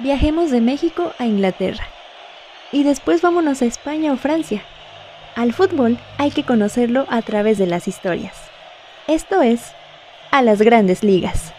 Viajemos de México a Inglaterra. Y después vámonos a España o Francia. Al fútbol hay que conocerlo a través de las historias. Esto es, a las grandes ligas.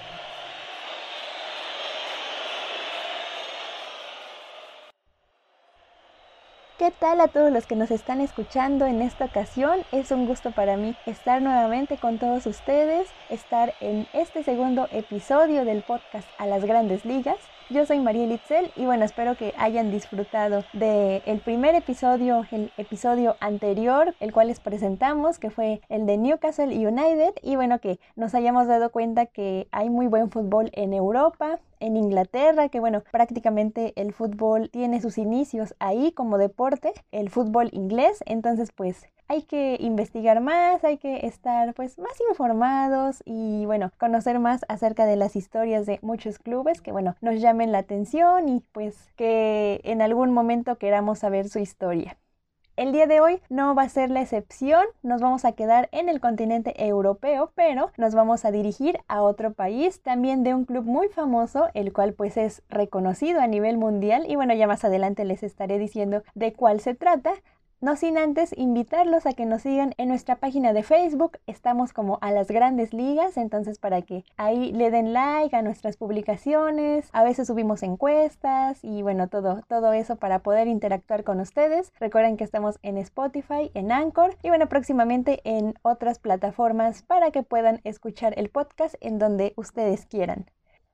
¿Qué tal a todos los que nos están escuchando en esta ocasión? Es un gusto para mí estar nuevamente con todos ustedes, estar en este segundo episodio del podcast A las Grandes Ligas. Yo soy María Litzel y bueno, espero que hayan disfrutado del el primer episodio, el episodio anterior, el cual les presentamos, que fue el de Newcastle United. Y bueno, que nos hayamos dado cuenta que hay muy buen fútbol en Europa, en Inglaterra, que bueno, prácticamente el fútbol tiene sus inicios ahí como deporte, el fútbol inglés, entonces pues hay que investigar más, hay que estar pues más informados y bueno, conocer más acerca de las historias de muchos clubes que bueno, nos llamen la atención y pues que en algún momento queramos saber su historia. El día de hoy no va a ser la excepción, nos vamos a quedar en el continente europeo, pero nos vamos a dirigir a otro país, también de un club muy famoso, el cual pues es reconocido a nivel mundial y bueno, ya más adelante les estaré diciendo de cuál se trata, no sin antes invitarlos a que nos sigan en nuestra página de Facebook. Estamos como a las grandes ligas, entonces para que ahí le den like a nuestras publicaciones. A veces subimos encuestas y bueno, todo, todo eso para poder interactuar con ustedes. Recuerden que estamos en Spotify, en Anchor y bueno, próximamente en otras plataformas para que puedan escuchar el podcast en donde ustedes quieran.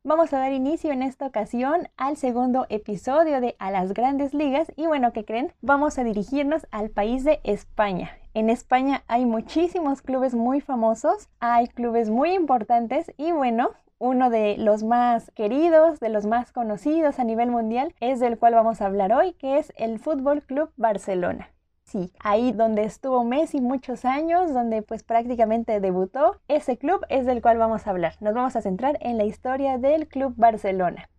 Vamos a dar inicio en esta ocasión al segundo episodio de A las grandes ligas y bueno, ¿qué creen? Vamos a dirigirnos al país de España. En España hay muchísimos clubes muy famosos, hay clubes muy importantes y bueno, uno de los más queridos, de los más conocidos a nivel mundial, es del cual vamos a hablar hoy, que es el Fútbol Club Barcelona. Sí, ahí donde estuvo Messi muchos años, donde pues prácticamente debutó, ese club es del cual vamos a hablar. Nos vamos a centrar en la historia del Club Barcelona.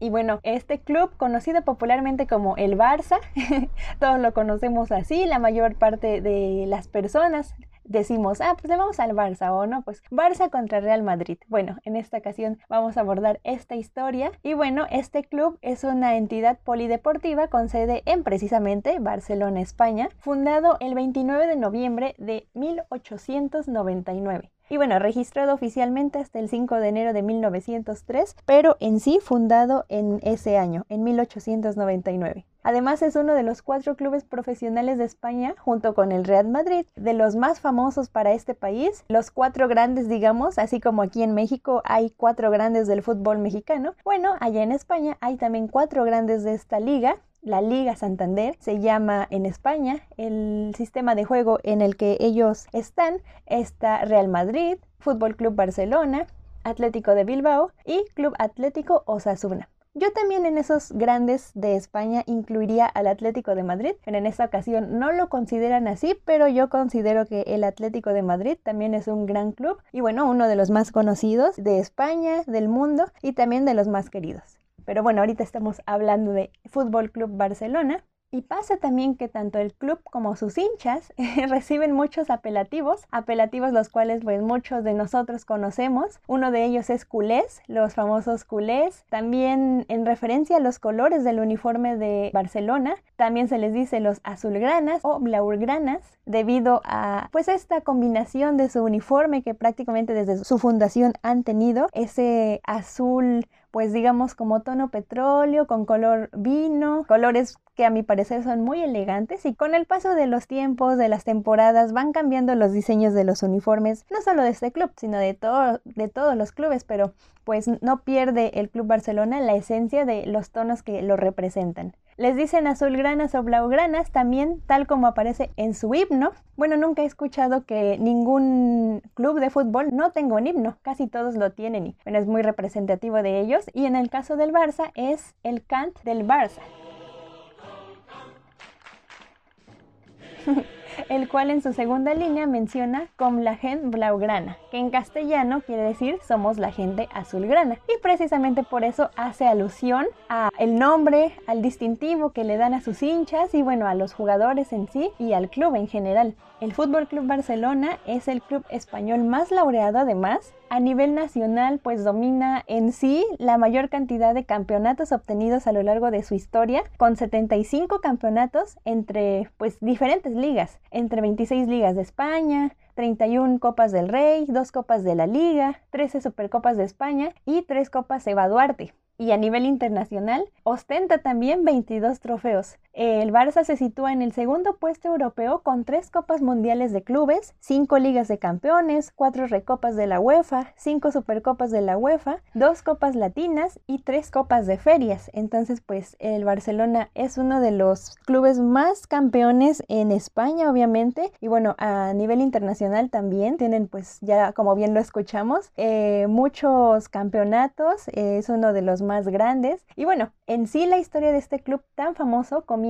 Y bueno, este club, conocido popularmente como el Barça, todos lo conocemos así, la mayor parte de las personas decimos, ah, pues le vamos al Barça o no, pues Barça contra Real Madrid. Bueno, en esta ocasión vamos a abordar esta historia y bueno, este club es una entidad polideportiva con sede en precisamente Barcelona, España, fundado el 29 de noviembre de 1899 y bueno, registrado oficialmente hasta el 5 de enero de 1903, pero en sí fundado en ese año, en 1899. Además es uno de los cuatro clubes profesionales de España, junto con el Real Madrid, de los más famosos para este país, los cuatro grandes, digamos, así como aquí en México hay cuatro grandes del fútbol mexicano. Bueno, allá en España hay también cuatro grandes de esta liga, la Liga Santander, se llama en España. El sistema de juego en el que ellos están está Real Madrid, Fútbol Club Barcelona, Atlético de Bilbao y Club Atlético Osasuna. Yo también en esos grandes de España incluiría al Atlético de Madrid. En esta ocasión no lo consideran así, pero yo considero que el Atlético de Madrid también es un gran club y bueno, uno de los más conocidos de España, del mundo y también de los más queridos. Pero bueno, ahorita estamos hablando de Fútbol Club Barcelona. Y pasa también que tanto el club como sus hinchas reciben muchos apelativos, apelativos los cuales pues muchos de nosotros conocemos. Uno de ellos es culés, los famosos culés. También en referencia a los colores del uniforme de Barcelona, también se les dice los azulgranas o blaugranas debido a pues esta combinación de su uniforme que prácticamente desde su fundación han tenido ese azul pues digamos como tono petróleo, con color vino, colores que a mi parecer son muy elegantes y con el paso de los tiempos, de las temporadas, van cambiando los diseños de los uniformes, no solo de este club, sino de, todo, de todos los clubes, pero pues no pierde el Club Barcelona la esencia de los tonos que lo representan. Les dicen azulgranas o blaugranas también, tal como aparece en su himno. Bueno, nunca he escuchado que ningún club de fútbol no tenga un himno, casi todos lo tienen y bueno, es muy representativo de ellos. Y en el caso del Barça es el cant del Barça. el cual en su segunda línea menciona com la gente blaugrana, que en castellano quiere decir somos la gente azulgrana. Y precisamente por eso hace alusión a el nombre, al distintivo que le dan a sus hinchas y bueno, a los jugadores en sí y al club en general. El Fútbol Club Barcelona es el club español más laureado además. A nivel nacional, pues domina en sí la mayor cantidad de campeonatos obtenidos a lo largo de su historia, con 75 campeonatos entre pues diferentes ligas, entre 26 ligas de España, 31 Copas del Rey, 2 Copas de la Liga, 13 Supercopas de España y 3 Copas Eva Duarte y a nivel internacional ostenta también 22 trofeos. El Barça se sitúa en el segundo puesto europeo con tres Copas Mundiales de Clubes, cinco Ligas de Campeones, cuatro Recopas de la UEFA, cinco Supercopas de la UEFA, dos Copas Latinas y tres Copas de Ferias. Entonces, pues el Barcelona es uno de los clubes más campeones en España, obviamente, y bueno, a nivel internacional también tienen, pues ya como bien lo escuchamos, eh, muchos campeonatos, es uno de los más grandes. Y bueno, en sí la historia de este club tan famoso comienza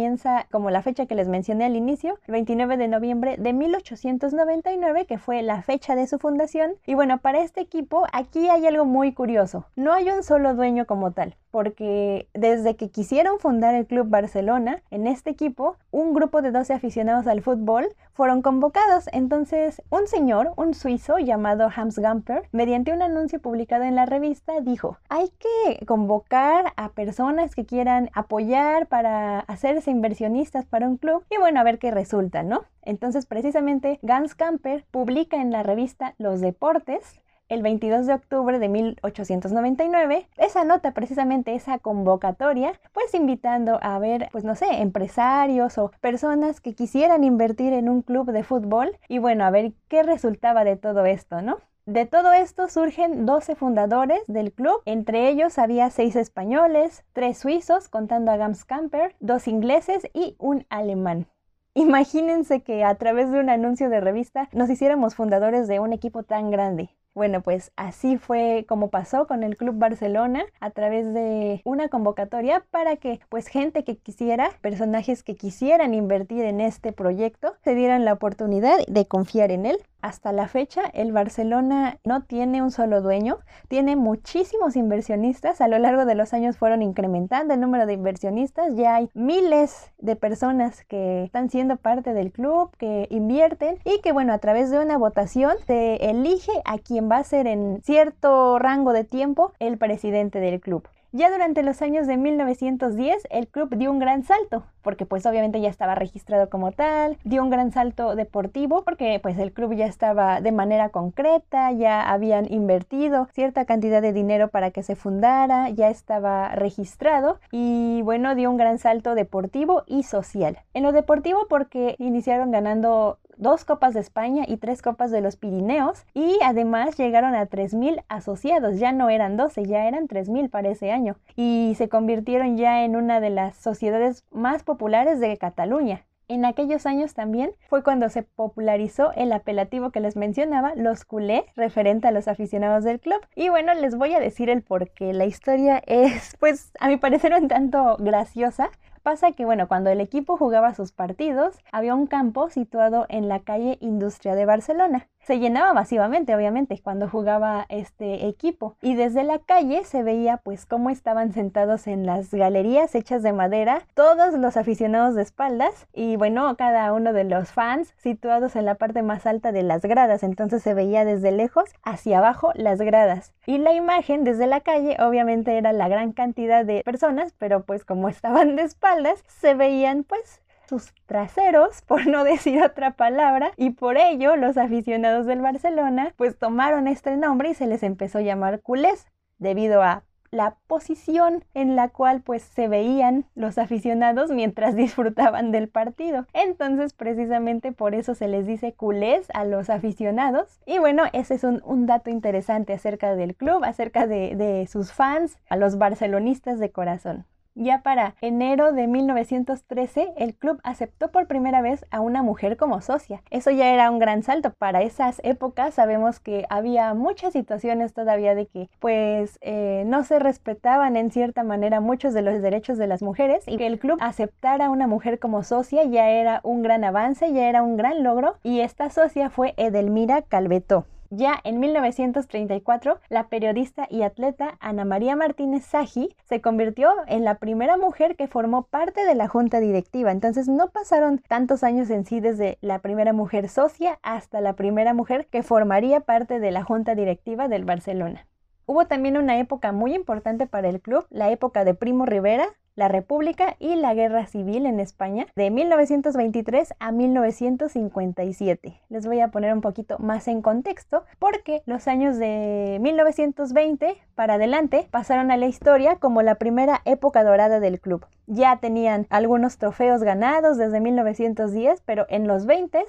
como la fecha que les mencioné al inicio, el 29 de noviembre de 1899, que fue la fecha de su fundación. Y bueno, para este equipo aquí hay algo muy curioso. No hay un solo dueño como tal porque desde que quisieron fundar el Club Barcelona, en este equipo, un grupo de 12 aficionados al fútbol fueron convocados. Entonces, un señor, un suizo llamado Hans Gamper, mediante un anuncio publicado en la revista, dijo, hay que convocar a personas que quieran apoyar para hacerse inversionistas para un club y bueno, a ver qué resulta, ¿no? Entonces, precisamente, Hans Gamper publica en la revista Los Deportes el 22 de octubre de 1899, esa nota precisamente, esa convocatoria, pues invitando a ver, pues no sé, empresarios o personas que quisieran invertir en un club de fútbol y bueno, a ver qué resultaba de todo esto, ¿no? De todo esto surgen 12 fundadores del club, entre ellos había 6 españoles, 3 suizos, contando a Gams Camper, 2 ingleses y un alemán. Imagínense que a través de un anuncio de revista nos hiciéramos fundadores de un equipo tan grande. Bueno, pues así fue como pasó con el Club Barcelona a través de una convocatoria para que pues gente que quisiera, personajes que quisieran invertir en este proyecto, se dieran la oportunidad de confiar en él. Hasta la fecha, el Barcelona no tiene un solo dueño, tiene muchísimos inversionistas. A lo largo de los años fueron incrementando el número de inversionistas. Ya hay miles de personas que están siendo parte del club, que invierten y que, bueno, a través de una votación se elige a quien va a ser en cierto rango de tiempo el presidente del club. Ya durante los años de 1910 el club dio un gran salto, porque pues obviamente ya estaba registrado como tal, dio un gran salto deportivo porque pues el club ya estaba de manera concreta, ya habían invertido cierta cantidad de dinero para que se fundara, ya estaba registrado y bueno, dio un gran salto deportivo y social. En lo deportivo porque iniciaron ganando dos copas de España y tres copas de los Pirineos y además llegaron a 3.000 asociados, ya no eran 12, ya eran 3.000 para ese año y se convirtieron ya en una de las sociedades más populares de Cataluña. En aquellos años también fue cuando se popularizó el apelativo que les mencionaba, los culé, referente a los aficionados del club. Y bueno, les voy a decir el por qué. La historia es, pues, a mi parecer un tanto graciosa, Pasa que, bueno, cuando el equipo jugaba sus partidos, había un campo situado en la calle Industria de Barcelona. Se llenaba masivamente, obviamente, cuando jugaba este equipo. Y desde la calle se veía pues cómo estaban sentados en las galerías hechas de madera todos los aficionados de espaldas y bueno, cada uno de los fans situados en la parte más alta de las gradas. Entonces se veía desde lejos hacia abajo las gradas. Y la imagen desde la calle obviamente era la gran cantidad de personas, pero pues como estaban de espaldas, se veían pues sus traseros, por no decir otra palabra, y por ello los aficionados del Barcelona pues tomaron este nombre y se les empezó a llamar culés, debido a la posición en la cual pues se veían los aficionados mientras disfrutaban del partido. Entonces precisamente por eso se les dice culés a los aficionados. Y bueno, ese es un, dato interesante acerca del club, acerca de, de sus fans, a los barcelonistas de corazón. Ya para enero de 1913, el club aceptó por primera vez a una mujer como socia. Eso ya era un gran salto. Para esas épocas sabemos que había muchas situaciones todavía de que pues eh, no se respetaban en cierta manera muchos de los derechos de las mujeres y que el club aceptara a una mujer como socia ya era un gran avance, ya era un gran logro y esta socia fue Edelmira Calvetó. Ya en 1934, la periodista y atleta Ana María Martínez Saji se convirtió en la primera mujer que formó parte de la junta directiva. Entonces no pasaron tantos años en sí desde la primera mujer socia hasta la primera mujer que formaría parte de la junta directiva del Barcelona. Hubo también una época muy importante para el club, la época de Primo Rivera, la República y la Guerra Civil en España de 1923 a 1957. Les voy a poner un poquito más en contexto porque los años de 1920 para adelante pasaron a la historia como la primera época dorada del club. Ya tenían algunos trofeos ganados desde 1910, pero en los 20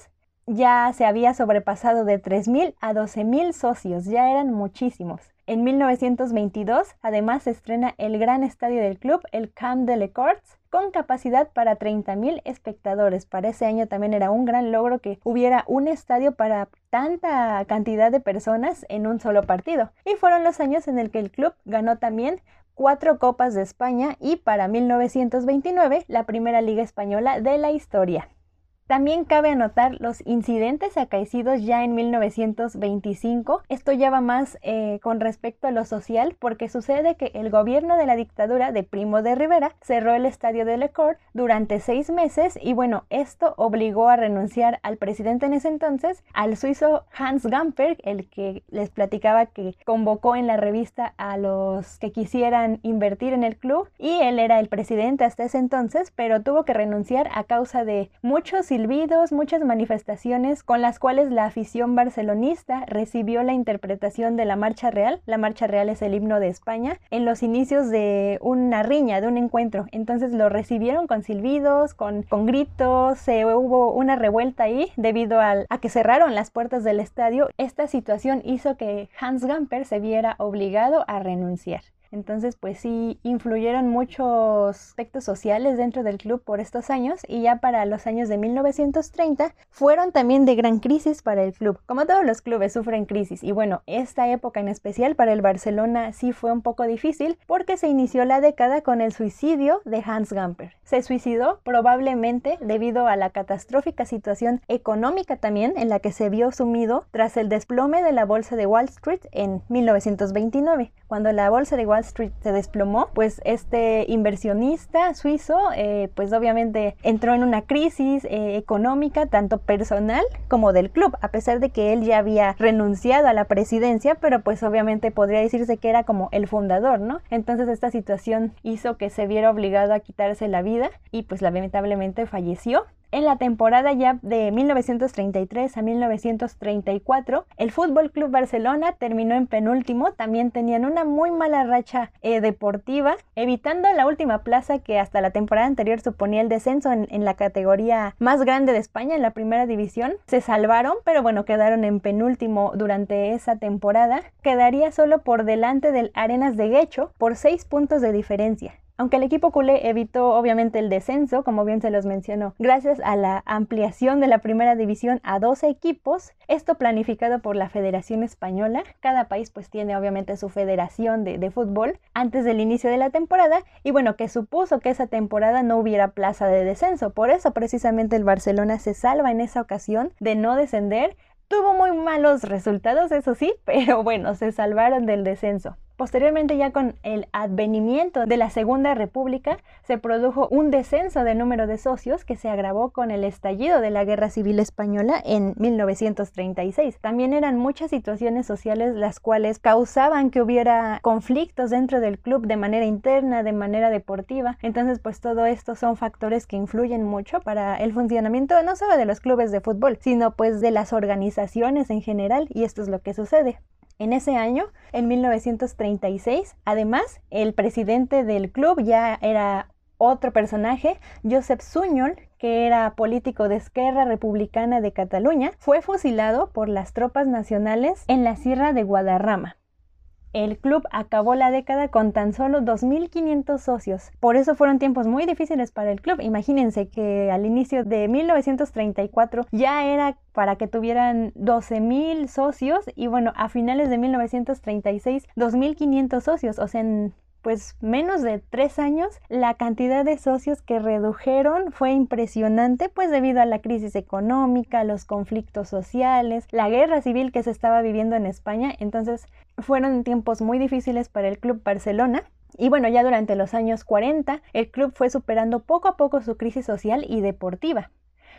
ya se había sobrepasado de 3.000 a 12.000 socios, ya eran muchísimos. En 1922, además, se estrena el gran estadio del club, el Camp de Les Corts, con capacidad para 30.000 espectadores. Para ese año también era un gran logro que hubiera un estadio para tanta cantidad de personas en un solo partido. Y fueron los años en el que el club ganó también cuatro Copas de España y para 1929 la primera Liga Española de la historia. También cabe anotar los incidentes acaecidos ya en 1925. Esto ya va más eh, con respecto a lo social porque sucede que el gobierno de la dictadura de Primo de Rivera cerró el estadio de Lecor durante seis meses y bueno, esto obligó a renunciar al presidente en ese entonces, al suizo Hans Gamper, el que les platicaba que convocó en la revista a los que quisieran invertir en el club y él era el presidente hasta ese entonces, pero tuvo que renunciar a causa de muchos muchas manifestaciones con las cuales la afición barcelonista recibió la interpretación de la Marcha Real. La Marcha Real es el himno de España en los inicios de una riña, de un encuentro. Entonces lo recibieron con silbidos, con, con gritos, se hubo una revuelta ahí debido al, a que cerraron las puertas del estadio. Esta situación hizo que Hans Gamper se viera obligado a renunciar. Entonces, pues sí, influyeron muchos aspectos sociales dentro del club por estos años y ya para los años de 1930 fueron también de gran crisis para el club. Como todos los clubes sufren crisis y bueno, esta época en especial para el Barcelona sí fue un poco difícil porque se inició la década con el suicidio de Hans Gamper. Se suicidó probablemente debido a la catastrófica situación económica también en la que se vio sumido tras el desplome de la bolsa de Wall Street en 1929. Cuando la bolsa de Street se desplomó, pues este inversionista suizo, eh, pues obviamente entró en una crisis eh, económica, tanto personal como del club, a pesar de que él ya había renunciado a la presidencia, pero pues obviamente podría decirse que era como el fundador, ¿no? Entonces esta situación hizo que se viera obligado a quitarse la vida y pues lamentablemente falleció. En la temporada ya de 1933 a 1934, el Fútbol Club Barcelona terminó en penúltimo. También tenían una muy mala racha eh, deportiva, evitando la última plaza que hasta la temporada anterior suponía el descenso en, la categoría más grande de España, en la primera división. Se salvaron, pero bueno, quedaron en penúltimo durante esa temporada. Quedaría solo por delante del Arenas de Guecho por seis puntos de diferencia. Aunque el equipo culé evitó obviamente el descenso, como bien se los mencionó, gracias a la ampliación de la primera división a 12 equipos, esto planificado por la Federación Española, cada país pues tiene obviamente su federación de, de fútbol antes del inicio de la temporada y bueno, que supuso que esa temporada no hubiera plaza de descenso, por eso precisamente el Barcelona se salva en esa ocasión de no descender, tuvo muy malos resultados, eso sí, pero bueno, se salvaron del descenso. Posteriormente, ya con el advenimiento de la Segunda República, se produjo un descenso de número de socios que se agravó con el estallido de la Guerra Civil Española en 1936. También eran muchas situaciones sociales las cuales causaban que hubiera conflictos dentro del club de manera interna, de manera deportiva. Entonces, pues todo esto son factores que influyen mucho para el funcionamiento no solo de los clubes de fútbol, sino pues de las organizaciones en general y esto es lo que sucede. En ese año, en 1936, además, el presidente del club ya era otro personaje, Josep Suñol, que era político de Esquerra Republicana de Cataluña, fue fusilado por las tropas nacionales en la Sierra de Guadarrama. El club acabó la década con tan solo 2.500 socios. Por eso fueron tiempos muy difíciles para el club. Imagínense que al inicio de 1934 ya era para que tuvieran 12.000 socios y bueno, a finales de 1936 2.500 socios. O sea, en pues menos de tres años, la cantidad de socios que redujeron fue impresionante, pues debido a la crisis económica, los conflictos sociales, la guerra civil que se estaba viviendo en España. Entonces fueron tiempos muy difíciles para el Club Barcelona. Y bueno, ya durante los años 40, el club fue superando poco a poco su crisis social y deportiva.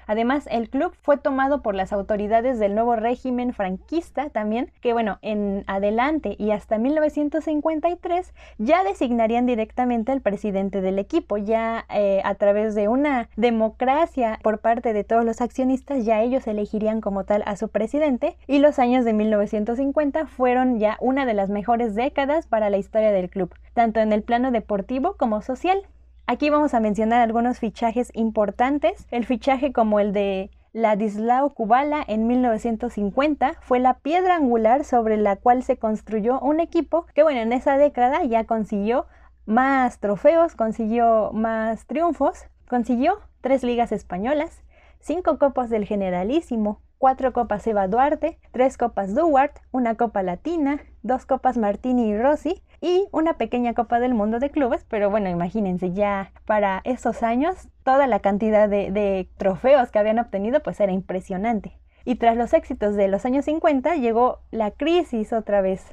Además, el club fue tomado por las autoridades del nuevo régimen franquista también, que bueno, en adelante y hasta 1953 ya designarían directamente al presidente del equipo, ya eh, a través de una democracia por parte de todos los accionistas, ya ellos elegirían como tal a su presidente y los años de 1950 fueron ya una de las mejores décadas para la historia del club, tanto en el plano deportivo como social. Aquí vamos a mencionar algunos fichajes importantes. El fichaje como el de Ladislao Kubala en 1950 fue la piedra angular sobre la cual se construyó un equipo que bueno, en esa década ya consiguió más trofeos, consiguió más triunfos, consiguió tres ligas españolas, cinco copas del Generalísimo, cuatro copas Eva Duarte, tres copas Duarte, una copa latina, dos copas Martini y Rossi y una pequeña copa del mundo de clubes, pero bueno, imagínense ya para esos años toda la cantidad de, de trofeos que habían obtenido pues era impresionante. Y tras los éxitos de los años 50 llegó la crisis otra vez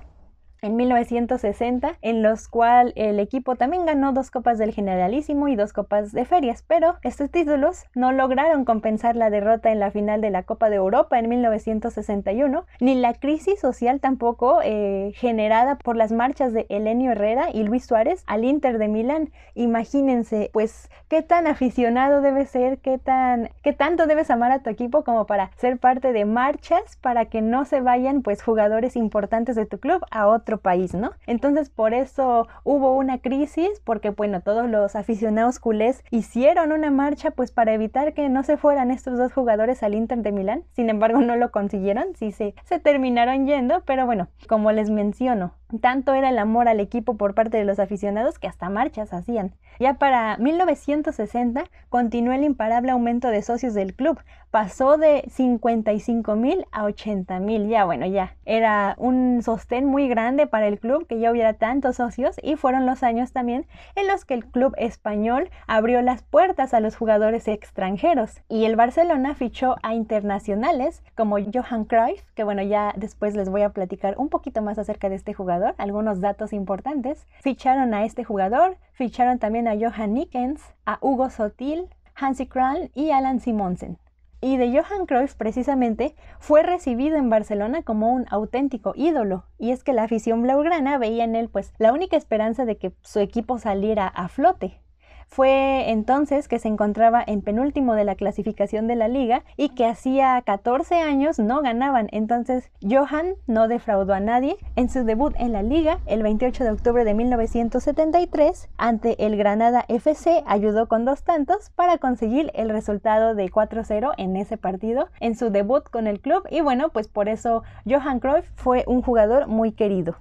en 1960, en los cuales el equipo también ganó dos copas del Generalísimo y dos copas de ferias, pero estos títulos no lograron compensar la derrota en la final de la Copa de Europa en 1961, ni la crisis social tampoco eh, generada por las marchas de Elenio Herrera y Luis Suárez al Inter de Milán. Imagínense, pues, qué tan aficionado debe ser, qué tan, qué tanto debes amar a tu equipo como para ser parte de marchas para que no se vayan, pues, jugadores importantes de tu club a otro país, ¿no? Entonces por eso hubo una crisis, porque bueno, todos los aficionados culés hicieron una marcha pues para evitar que no se fueran estos dos jugadores al Inter de Milán. Sin embargo, no lo consiguieron, sí se terminaron yendo, pero bueno, como les menciono, tanto era el amor al equipo por parte de los aficionados que hasta marchas hacían. Ya para 1960 continuó el imparable aumento de socios del club. Pasó de 55 mil a 80 mil. Ya bueno, ya era un sostén muy grande para el club que ya hubiera tantos socios y fueron los años también en los que el club español abrió las puertas a los jugadores extranjeros y el Barcelona fichó a internacionales como Johan Cruyff, que bueno, ya después les voy a platicar un poquito más acerca de este jugador algunos datos importantes. Ficharon a este jugador, ficharon también a Johan Nickens, a Hugo Sotil, Hansi Kral y Alan Simonsen. Y de Johan Cruyff precisamente fue recibido en Barcelona como un auténtico ídolo, y es que la afición blaugrana veía en él pues la única esperanza de que su equipo saliera a flote. Fue entonces que se encontraba en penúltimo de la clasificación de la liga y que hacía 14 años no ganaban. Entonces Johan no defraudó a nadie en su debut en la liga el 28 de octubre de 1973 ante el Granada FC ayudó con dos tantos para conseguir el resultado de 4-0 en ese partido en su debut con el club y bueno pues por eso Johan Cruyff fue un jugador muy querido.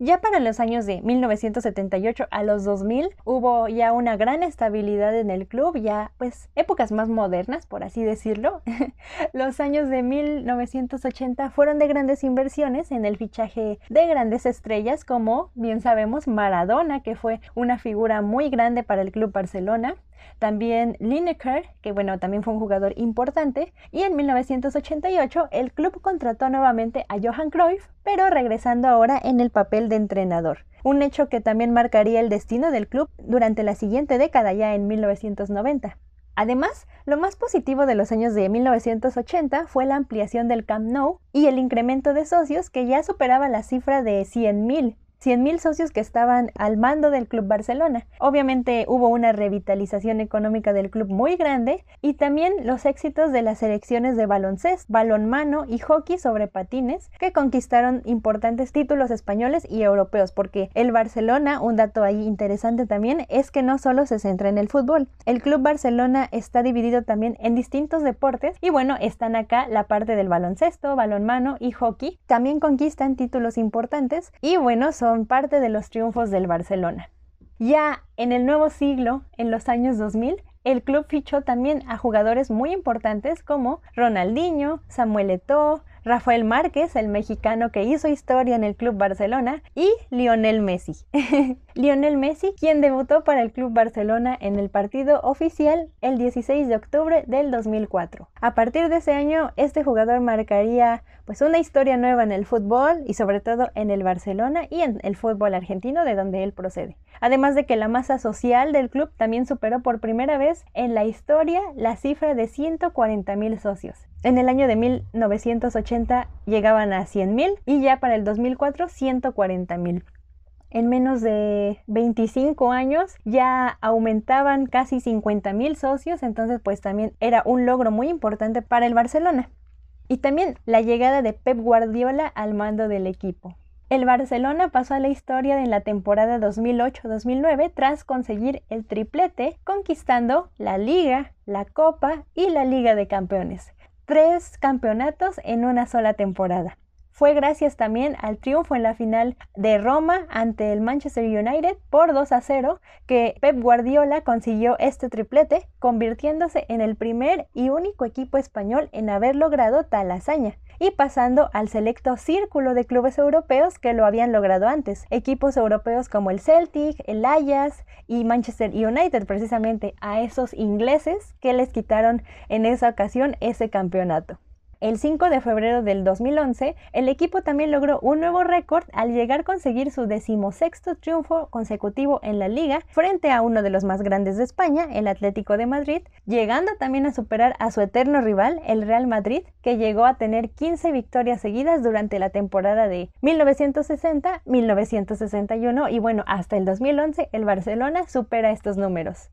Ya para los años de 1978 a los 2000 hubo ya una gran estabilidad en el club, ya pues épocas más modernas, por así decirlo. los años de 1980 fueron de grandes inversiones en el fichaje de grandes estrellas como bien sabemos Maradona, que fue una figura muy grande para el club Barcelona, también Lineker, que bueno, también fue un jugador importante, y en 1988 el club contrató nuevamente a Johan Cruyff, pero regresando ahora en el papel de entrenador. Un hecho que también marcaría el destino del club durante la siguiente década, ya en 1990. Además, lo más positivo de los años de 1980 fue la ampliación del Camp Nou y el incremento de socios que ya superaba la cifra de 100.000 100.000 socios que estaban al mando del Club Barcelona. Obviamente hubo una revitalización económica del club muy grande y también los éxitos de las selecciones de baloncesto, balonmano y hockey sobre patines que conquistaron importantes títulos españoles y europeos porque el Barcelona, un dato ahí interesante también, es que no solo se centra en el fútbol. El Club Barcelona está dividido también en distintos deportes y bueno, están acá la parte del baloncesto, balonmano y hockey. También conquistan títulos importantes y bueno, son son parte de los triunfos del Barcelona. Ya en el nuevo siglo, en los años 2000, el club fichó también a jugadores muy importantes como Ronaldinho, Samuel Eto'o, Rafael Márquez, el mexicano que hizo historia en el Club Barcelona, y Lionel Messi. Lionel Messi, quien debutó para el Club Barcelona en el partido oficial el 16 de octubre del 2004. A partir de ese año, este jugador marcaría pues una historia nueva en el fútbol y sobre todo en el Barcelona y en el fútbol argentino de donde él procede. Además de que la masa social del club también superó por primera vez en la historia la cifra de 140 mil socios. En el año de 1980 llegaban a 100 mil y ya para el 2004 140 mil en menos de 25 años ya aumentaban casi 50 mil socios, entonces pues también era un logro muy importante para el Barcelona. Y también la llegada de Pep Guardiola al mando del equipo. El Barcelona pasó a la historia en la temporada 2008-2009 tras conseguir el triplete, conquistando la Liga, la Copa y la Liga de Campeones. Tres campeonatos en una sola temporada. Fue gracias también al triunfo en la final de Roma ante el Manchester United por 2 a 0 que Pep Guardiola consiguió este triplete, convirtiéndose en el primer y único equipo español en haber logrado tal hazaña y pasando al selecto círculo de clubes europeos que lo habían logrado antes. Equipos europeos como el Celtic, el Ajax y Manchester United, precisamente a esos ingleses que les quitaron en esa ocasión ese campeonato. El 5 de febrero del 2011, el equipo también logró un nuevo récord al llegar a conseguir su decimosexto triunfo consecutivo en la liga frente a uno de los más grandes de España, el Atlético de Madrid, llegando también a superar a su eterno rival, el Real Madrid, que llegó a tener 15 victorias seguidas durante la temporada de 1960-1961 y bueno, hasta el 2011 el Barcelona supera estos números.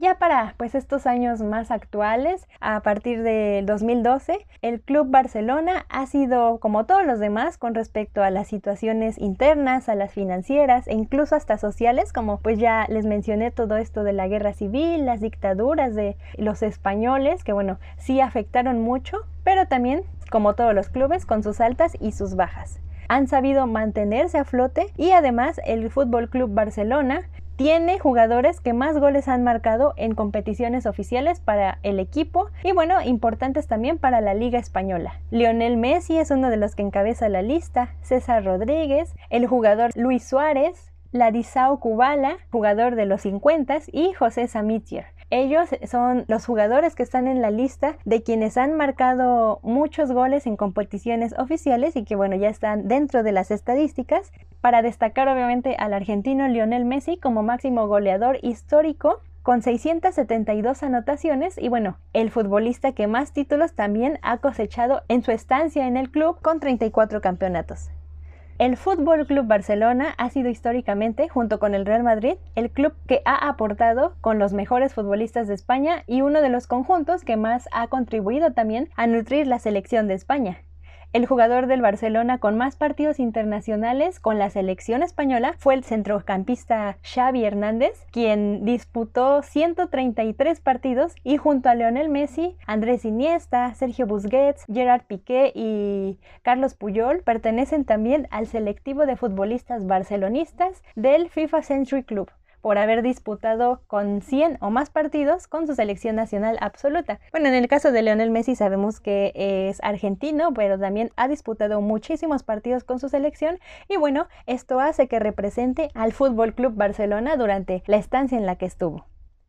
Ya para pues estos años más actuales, a partir del 2012, el Club Barcelona ha sido como todos los demás con respecto a las situaciones internas, a las financieras e incluso hasta sociales, como pues ya les mencioné todo esto de la guerra civil, las dictaduras de los españoles, que bueno, sí afectaron mucho, pero también como todos los clubes con sus altas y sus bajas. Han sabido mantenerse a flote y además el Fútbol Club Barcelona tiene jugadores que más goles han marcado en competiciones oficiales para el equipo y bueno, importantes también para la Liga Española. Lionel Messi es uno de los que encabeza la lista, César Rodríguez, el jugador Luis Suárez, Ladisao Kubala, jugador de los 50 y José Samitier. Ellos son los jugadores que están en la lista de quienes han marcado muchos goles en competiciones oficiales y que bueno, ya están dentro de las estadísticas. Para destacar obviamente al argentino Lionel Messi como máximo goleador histórico con 672 anotaciones y bueno, el futbolista que más títulos también ha cosechado en su estancia en el club con 34 campeonatos. El Fútbol Club Barcelona ha sido históricamente, junto con el Real Madrid, el club que ha aportado con los mejores futbolistas de España y uno de los conjuntos que más ha contribuido también a nutrir la selección de España. El jugador del Barcelona con más partidos internacionales con la selección española fue el centrocampista Xavi Hernández, quien disputó 133 partidos y junto a Leonel Messi, Andrés Iniesta, Sergio Busquets, Gerard Piqué y Carlos Puyol pertenecen también al selectivo de futbolistas barcelonistas del FIFA Century Club por haber disputado con 100 o más partidos con su selección nacional absoluta. Bueno, en el caso de Leonel Messi sabemos que es argentino, pero también ha disputado muchísimos partidos con su selección y bueno, esto hace que represente al Fútbol Club Barcelona durante la estancia en la que estuvo.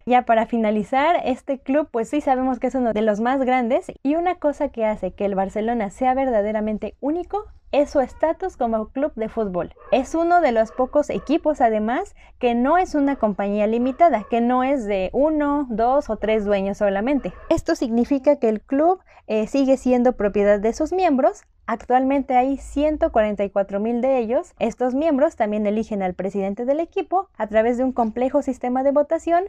Ya para finalizar, este club pues sí sabemos que es uno de los más grandes y una cosa que hace que el Barcelona sea verdaderamente único es su estatus como club de fútbol. Es uno de los pocos equipos además que no es una compañía limitada, que no es de uno, dos o tres dueños solamente. Esto significa que el club eh, sigue siendo propiedad de sus miembros. Actualmente hay 144 mil de ellos. Estos miembros también eligen al presidente del equipo a través de un complejo sistema de votación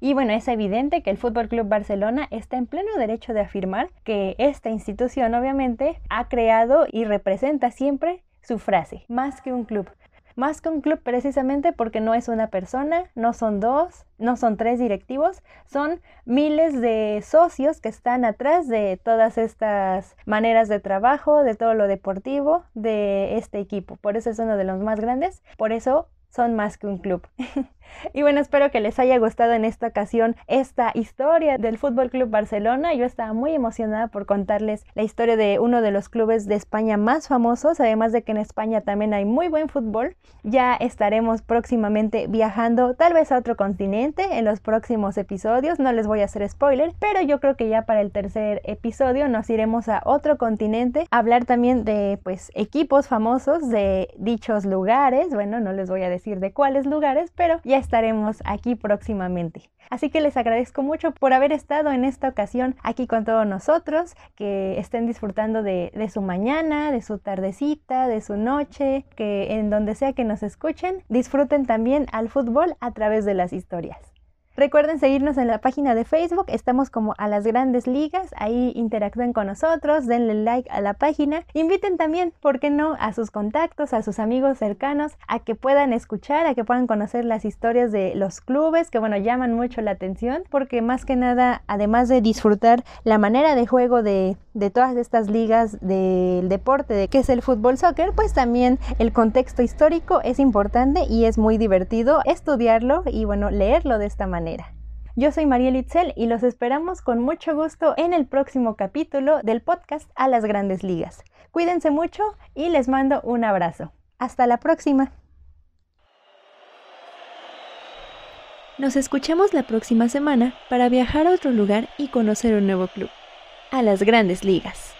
y bueno, es evidente que el Fútbol Club Barcelona está en pleno derecho de afirmar que esta institución obviamente ha creado y representa siempre su frase, más que un club. Más que un club precisamente porque no es una persona, no son dos, no son tres directivos, son miles de socios que están atrás de todas estas maneras de trabajo, de todo lo deportivo de este equipo. Por eso es uno de los más grandes, por eso son más que un club. y bueno, espero que les haya gustado en esta ocasión esta historia del Fútbol Club Barcelona. Yo estaba muy emocionada por contarles la historia de uno de los clubes de España más famosos, además de que en España también hay muy buen fútbol. Ya estaremos próximamente viajando tal vez a otro continente en los próximos episodios, no les voy a hacer spoiler, pero yo creo que ya para el tercer episodio nos iremos a otro continente a hablar también de pues equipos famosos de dichos lugares. Bueno, no les voy a decir de cuáles lugares, pero ya estaremos aquí próximamente. Así que les agradezco mucho por haber estado en esta ocasión aquí con todos nosotros, que estén disfrutando de, su mañana, de su tardecita, de su noche, que en donde sea que nos escuchen, disfruten también al fútbol a través de las historias. Recuerden seguirnos en la página de Facebook, estamos como a las grandes ligas, ahí interactúen con nosotros, denle like a la página, inviten también, ¿por qué no?, a sus contactos, a sus amigos cercanos, a que puedan escuchar, a que puedan conocer las historias de los clubes, que bueno, llaman mucho la atención, porque más que nada, además de disfrutar la manera de juego de, de todas estas ligas del deporte, de que es el fútbol soccer, pues también el contexto histórico es importante y es muy divertido estudiarlo y bueno, leerlo de esta manera. Yo soy María Litzel y los esperamos con mucho gusto en el próximo capítulo del podcast A las grandes ligas. Cuídense mucho y les mando un abrazo. Hasta la próxima. Nos escuchamos la próxima semana para viajar a otro lugar y conocer un nuevo club. A las grandes ligas.